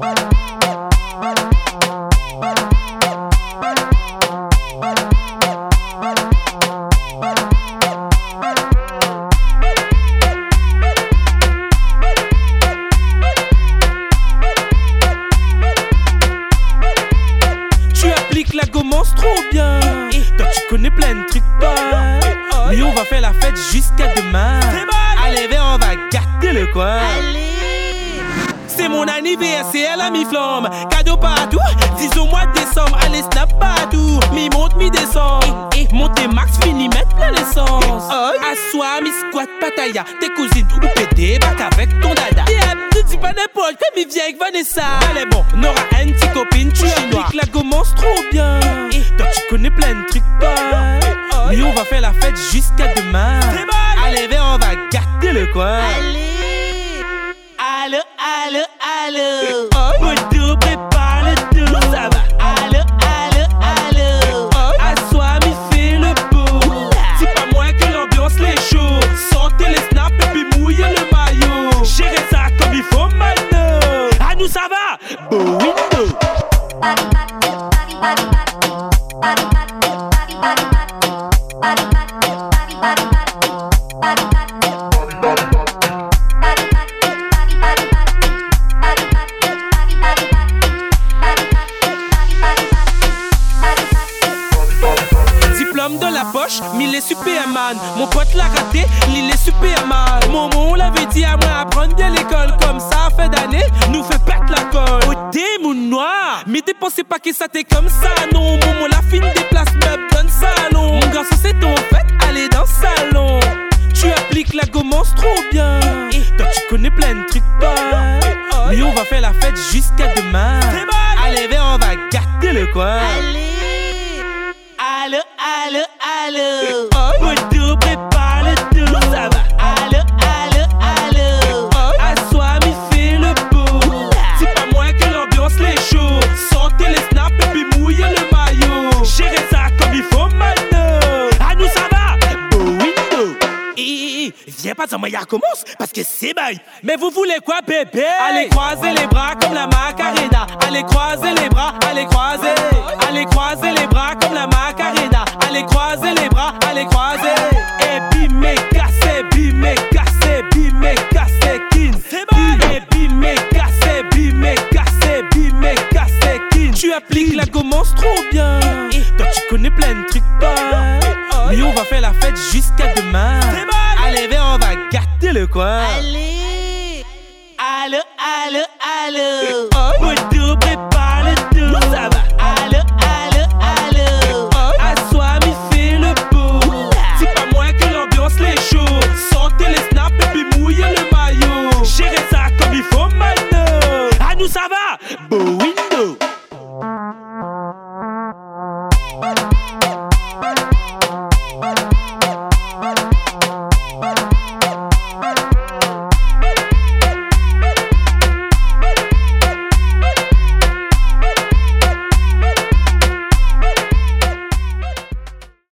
Tu appliques la gommance trop bien. Toi, tu connais plein de trucs. Mais on va faire la fête jusqu'à demain. Allez, on va gâter le coin. C'est mon anniversaire, la mi-flamme. Cadeau partout, 10 au mois de décembre. Allez, snap partout. Mi monte, mi descend. Montez max, fini, mettre plein l'essence. Assois, mi squat, pataya. Tes cousines ou pété, bac avec ton dada. Ne dis pas n'importe comme il vient avec Vanessa. Allez, bon, Nora, une petite copine, tu appliques la gommance trop bien. Toi, tu connais plein de trucs pas. Mais on va faire la fête jusqu'à demain. Allez, on va gâter le coin. Allô, allô, allô. Moto, prépare le tout. Ça va. Allô, allô, allô. Assois, mi fait le beau. C'est pas moi que l'ambiance les chaud. Sortez les snaps et puis mouillez le maillot. Gérez ça comme il faut maintenant. À nous, ça va. Beau window. Diplôme de la poche, mille est Superman. Mon pote l'a raté, l'île est Superman. Mon l'avait dit à moi apprendre de l'école comme ça fait d'années, nous fait pète la colle. Au démon noir, mais dépensez pas que ça t'est comme ça, non. Mon la fine déplace meuble dans le salon. Mon garçon c'est ton fait, allez dans le salon. Tu appliques la gommance trop bien. Toi tu connais plein de trucs pas. Mais on va faire la fête jusqu'à demain. Allez, viens, on va gâter le coin. Allô, allô, allô. Moto, prépare le tout. Ça va. Allô, allô, allô. Assois, mi fait le beau. C'est pas moi que l'ambiance les chaud. Sortez les snaps et puis mouillez le maillot. Gérez ça comme il faut maintenant. À nous, ça va. Window. Viens pas dire moi, y'a commence parce que c'est bail. Mais vous voulez quoi, bébé? Allez croiser les bras comme la Macarena. Allez croiser les bras, allez croiser. Allez croiser les bras comme la Macarena. Allez croiser les bras, allez croiser. Et bimé, cassé, bimé, cassé, bimé, cassé, kin. Et bimé, cassé, bimé, cassé, bimé, cassé, kin. Tu appliques la gommance trop bien. Toi, tu connais plein de trucs pas. Mais on va faire la fête jusqu'à demain. Allez, viens, on va gâter le coin. Allô, allô, allô. Moto, prépare le tout. Ça va. Allô,